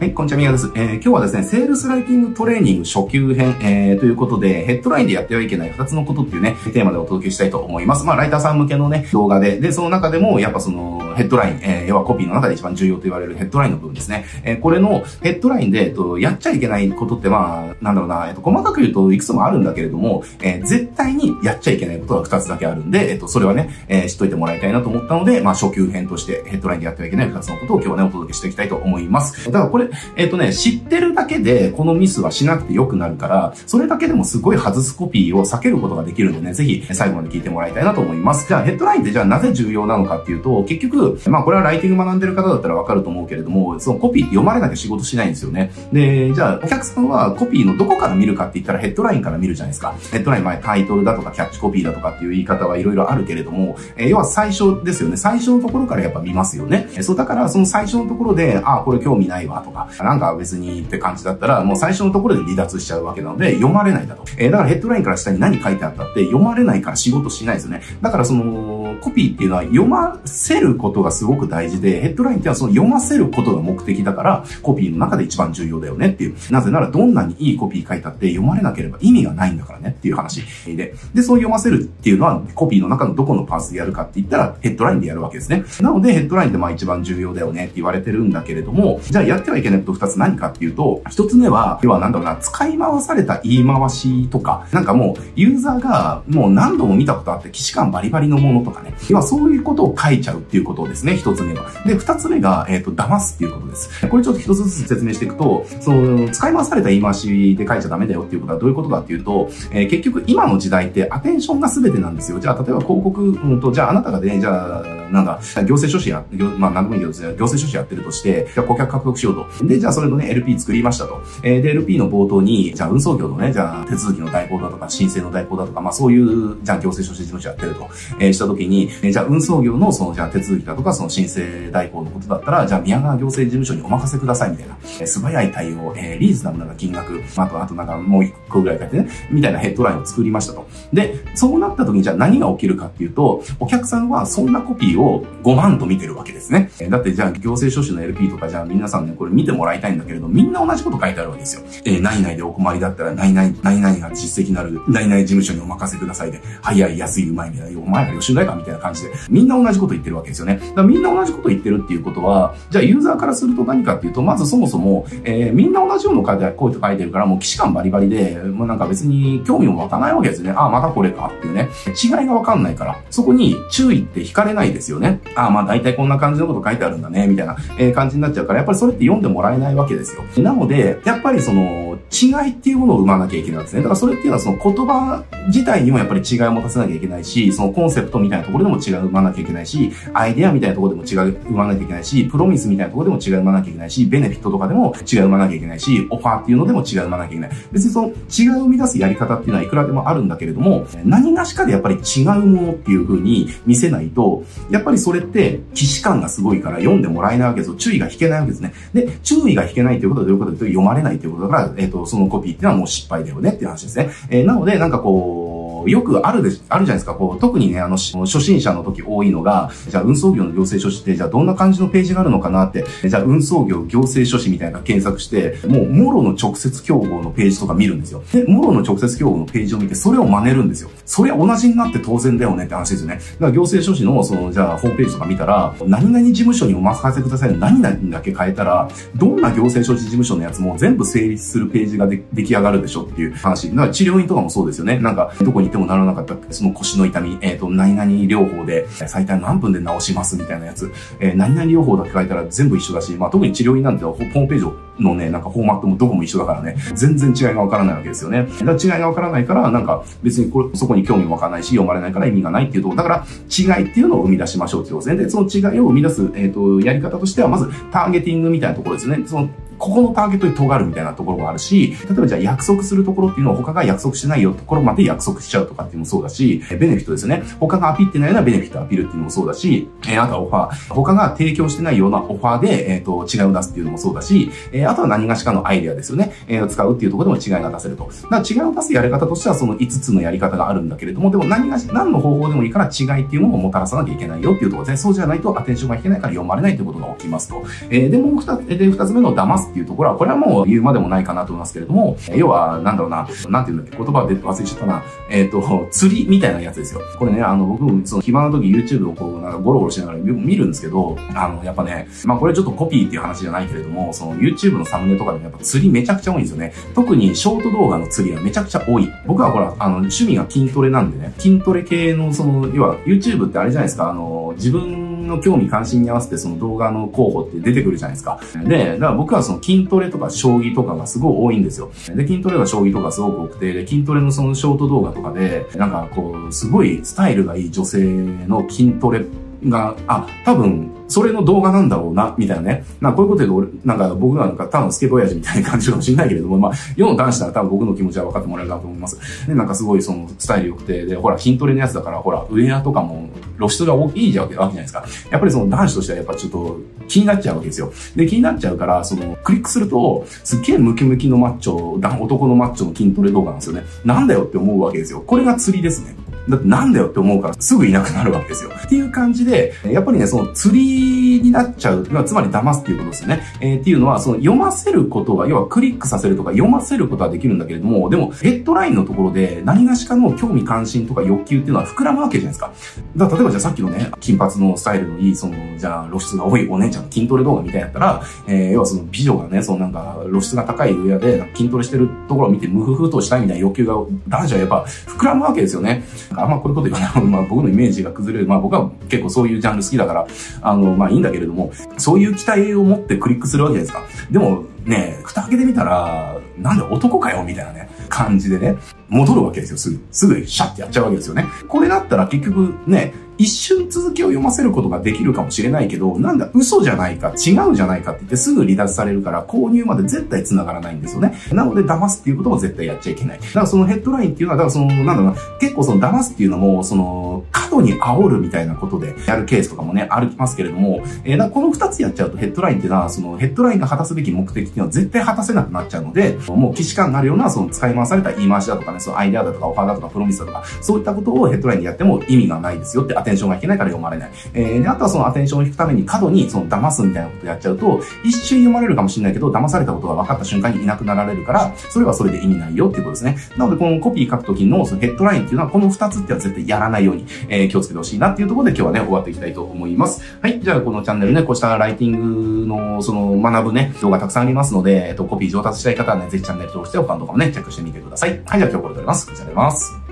はい、こんにちは、みやです。えー、今日はですね、セールスライティングトレーニング初級編、えー、ということで、ヘッドラインでやってはいけない2つのことっていうね、テーマでお届けしたいと思います。まあ、ライターさん向けのね、動画で、で、その中でも、やっぱその、ヘッドライン、えー、要はコピーの中で一番重要と言われるヘッドラインの部分ですね。えー、これのヘッドラインで、えっと、やっちゃいけないことって、まあ、なんだろうな、えっと、細かく言うといくつもあるんだけれども、えー、絶対にやっちゃいけないことが2つだけあるんで、えっと、それはね、えー、知っといてもらいたいなと思ったので、まあ、初級編としてヘッドラインでやってはいけない2つのことを今日はね、お届けしていきたいと思います。だからこれ、えっとね、知ってるだけでこのミスはしなくて良くなるから、それだけでもすごい外すコピーを避けることができるんでね、ぜひ最後まで聞いてもらいたいなと思います。じゃあヘッドラインってじゃあなぜ重要なのかっていうと、結局、まあこれはライティング学んでる方だったらわかると思うけれども、そのコピー読まれなきゃ仕事しないんですよね。で、じゃあお客さんはコピーのどこから見るかって言ったらヘッドラインから見るじゃないですか。ヘッドライン前タイトルだとかキャッチコピーだとかっていう言い方はいろいろあるけれども、えー、要は最初ですよね。最初のところからやっぱ見ますよね。そうだからその最初のところで、あ、これ興味ないわとか、なんか別にって感じだったら、もう最初のところで離脱しちゃうわけなので、読まれないだと。えー、だからヘッドラインから下に何書いてあったって読まれないから仕事しないですよね。だからその、コピーっていうのは読ませることがすごく大事で、ヘッドラインっていうのはその読ませることが目的だから、コピーの中で一番重要だよねっていう。なぜならどんなにいいコピー書いたって読まれなければ意味がないんだからねっていう話で。で、そう読ませるっていうのはコピーの中のどこのパーツでやるかって言ったらヘッドラインでやるわけですね。なのでヘッドラインってまあ一番重要だよねって言われてるんだけれども、じゃあやってはいけないこと二つ何かっていうと、一つ目は、要はなんだろうな、使い回された言い回しとか、なんかもう、ユーザーがもう何度も見たことあって、既視感バリバリのものとかね。要はそういうことを書いちゃうっていうことですね、一つ目は。で、二つ目が、えっ、ー、と、騙すっていうことです。これちょっと一つずつ説明していくと、その、使い回された言い回しで書いちゃダメだよっていうことはどういうことかっていうと、えー、結局今の時代ってアテンションが全てなんですよ。じゃあ、例えば広告、うんと、じゃああなたがね、じゃあ、なんだ、行政書士や、まあ、なんでもいいけど、行政書士やってるとして、じゃあ顧客獲得しようと。で、じゃあそれのね、LP 作りましたと。えー、で、LP の冒頭に、じゃあ運送業のね、じゃあ手続きの代行だとか、申請の代行だとか、まあそういう、じゃあ行政書士事務所やってると、えー、したときに、えー、じゃあ運送業のその、じゃあ手続きだとか、その申請代行のことだったら、じゃあ宮川行政事務所にお任せくださいみたいな、えー、素早い対応、えー、リーズナブルな金額、まあと、あとなんかもう一個ぐらい書いてね、みたいなヘッドラインを作りましたと。で、そうなった時にじゃあ何が起きるかっていうと、お客さんはそんなコピーを5万と見てるわけですね。だってじゃあ行政書士の LP とかじゃあ皆さんね、これ見てもらいたいんだけれど、みんな同じこと書いてあるわけですよ。えー、何々でお困りだったら、何々、何々が実績なる、何々事務所にお任せくださいで、早い、安い、うまいみたいな、お前ら予習ないかみたいな感じで、みんな同じこと言ってるわけですよね。だからみんな同じこと言ってるっていうことは、じゃあユーザーからすると何かっていうと、まずそもそも、えー、みんな同じような書いて、こういう書いてるから、もう騎士感バリバリで、もうなんか別に興味も湧かないわけですね。あ、またこれかっていうね。違いがわかんないから、そこに注意って惹かれないですよよね。ああ、まあ大体こんな感じのこと書いてあるんだね、みたいな、え感じになっちゃうから、やっぱりそれって読んでもらえないわけですよ。なので、やっぱりその、違いっていうものを生まなきゃいけないんですね。だからそれっていうのはその言葉自体にもやっぱり違いを持たせなきゃいけないし、そのコンセプトみたいなところでも違いを生まなきゃいけないし、アイデアみたいなところでも違い生まなきゃいけないし、プロミスみたいなところでも違い生まなきゃいけないし、ベネフィットとかでも違い生まなきゃいけないし、オファーっていうのでも違い生まなきゃいけない。別にその違いを生み出すやり方っていうのはいくらでもあるんだけれども、何がしかでやっぱり違うものっていう風に見せないと、やっぱりそれって既視感がすごいから読んでもらえないわけですよ。注意が引けないわけですね。で、注意が引けないということはどういうことかというと読まれないということだから、えっ、ー、と、そのコピーっていうのはもう失敗だよねっていう話ですね。えー、なので、なんかこう、よくあるで、あるじゃないですか、こう、特にね、あの、初心者の時多いのが、じゃあ運送業の行政書士って、じゃあどんな感じのページがあるのかなって、じゃあ運送業行政書士みたいな検索して、もう、もろの直接競合のページとか見るんですよ。で、もろの直接競合のページを見て、それを真似るんですよ。それは同じになって当然だよねって話ですよね。だから行政書士の、その、じゃあ、ホームページとか見たら、何々事務所にお任せくださいの何々だけ変えたら、どんな行政書士事務所のやつも全部成立するページがで出来上がるでしょっていう話。だから治療院とかもそうですよね。なんか、どこに見てもならなかったその腰の痛み、えっ、ー、と、何々療法で最短何分で治しますみたいなやつ、えー、何々療法だけ書いたら全部一緒だし、まあ特に治療院なんてホームページをのね、なんかフォーマットもどこも一緒だからね、全然違いがわからないわけですよね。だから違いがわからないから、なんか別にこれ、そこに興味も湧からないし、読まれないから意味がないっていうところ、だから違いっていうのを生み出しましょうっていうことですね。で、その違いを生み出す、えっ、ー、と、やり方としては、まずターゲティングみたいなところですね。そのここのターゲットに尖るみたいなところがあるし、例えばじゃあ約束するところっていうのを他が約束してないよところまで約束しちゃうとかっていうのもそうだし、ベネフィットですね。他がアピってないようなベネフィットアピるっていうのもそうだし、えー、あとはオファー。他が提供してないようなオファーで、えっ、ー、と、違いを出すっていうのもそうだし、えー、あとは何がしかのアイデアですよね。えー、使うっていうところでも違いが出せると。だから違いを出すやり方としてはその5つのやり方があるんだけれども、でも何がし、何の方法でもいいから違いっていうものをもたらさなきゃいけないよっていうところですね。そうじゃないとアテンションが引けないから読まれないってことが起きますと。えー、で、もう二つ、で、二つ目の騙すっていうところは、これはもう言うまでもないかなと思いますけれども、要は、なんだろうな、なんていうんだっけ、言葉で忘れちゃったな。えっ、ー、と、釣りみたいなやつですよ。これね、あの、僕、その暇な時 YouTube をこう、なんかゴロゴロしながら見るんですけど、あの、やっぱね、まあこれちょっとコピーっていう話じゃないけれども、その YouTube のサムネとかでもやっぱ釣りめちゃくちゃ多いんですよね。特にショート動画の釣りはめちゃくちゃ多い。僕はほら、あの、趣味が筋トレなんでね、筋トレ系のその、要は YouTube ってあれじゃないですか、あの、自分の興味関心に合わせてその動画の候補って出てくるじゃないですか。で、だから僕はその筋トレとか将棋とかがすごい多いんですよ。で、筋トレが将棋とかすごく多くて、で、筋トレのそのショート動画とかで、なんかこう、すごいスタイルがいい女性の筋トレが、あ、多分、それの動画なんだろうな、みたいなね。なこういうことで俺、なんか僕なんか多分スケボー親父みたいな感じかもしれないけれども、まあ、世の男子なら多分僕の気持ちは分かってもらえるなと思います。で、なんかすごいそのスタイル良くて、で、ほら、筋トレのやつだから、ほら、ウェアとかも露出がいいじゃわけじゃないですか。やっぱりその男子としてはやっぱちょっと気になっちゃうわけですよ。で、気になっちゃうから、その、クリックすると、すっげえムキムキのマッチョ、男のマッチョの筋トレ動画なんですよね。なんだよって思うわけですよ。これが釣りですね。だってなんだよって思うからすぐいなくなるわけですよ。っていう感じで、やっぱりね、その釣りになっちゃう、つまり騙すっていうことですね。えー、っていうのは、その読ませることが、要はクリックさせるとか読ませることはできるんだけれども、でもヘッドラインのところで何がしかの興味関心とか欲求っていうのは膨らむわけじゃないですか。だから例えばじゃあさっきのね、金髪のスタイルのいい、その、じゃあ露出が多いお姉ちゃんの筋トレ動画みたいやったら、えー、要はその美女がね、そのなんか露出が高い上で筋トレしてるところを見てムフフとしたいみたいな欲求が男女はやっぱ膨らむわけですよね。あんまこういうこと言わない まあ僕のイメージが崩れる。まあ僕は結構そういうジャンル好きだから、あの、まあいいんだけれども、そういう期待を持ってクリックするわけですか。でもね、蓋開けてみたら、なんで男かよみたいなね、感じでね、戻るわけですよ、すぐ。すぐシャッてやっちゃうわけですよね。これだったら結局ね、一瞬続きを読ませることができるかもしれないけど、なんだ、嘘じゃないか、違うじゃないかって言ってすぐ離脱されるから購入まで絶対繋がらないんですよね。なので騙すっていうことも絶対やっちゃいけない。だからそのヘッドラインっていうのは、だからその、なんだろうな、結構その騙すっていうのも、その、過度に煽るみたいなことでやるケースとかもね、ありますけれども、えー、この二つやっちゃうとヘッドラインっていうのは、そのヘッドラインが果たすべき目的っていうのは絶対果たせなくなっちゃうので、もう既視感があるような、その使い回された言い回しだとかね、そのアイデアだとかオファーだとかプロミスだとか、そういったことをヘッドラインでやっても意味がないですよってアテンションがいけないから読まれない。えー、で、あとはそのアテンションを引くために過度にその騙すみたいなことやっちゃうと、一瞬読まれるかもしれないけど、騙されたことが分かった瞬間にいなくなられるから、それはそれで意味ないよっていうことですね。なので、このコピー書くときのそのヘッドラインっていうのは、この二つっていうのは絶対やらないように、えー、気をつけてほしいなっていうところで今日はね、終わっていきたいと思います。はい。じゃあ、このチャンネルね、こうしたライティングの、その、学ぶね、動画たくさんありますので、えっと、コピー上達したい方はね、ぜひチャンネル登録して、他の動画もね、チェックしてみてください。はい。じゃあ今日これで終わります。こちらでます。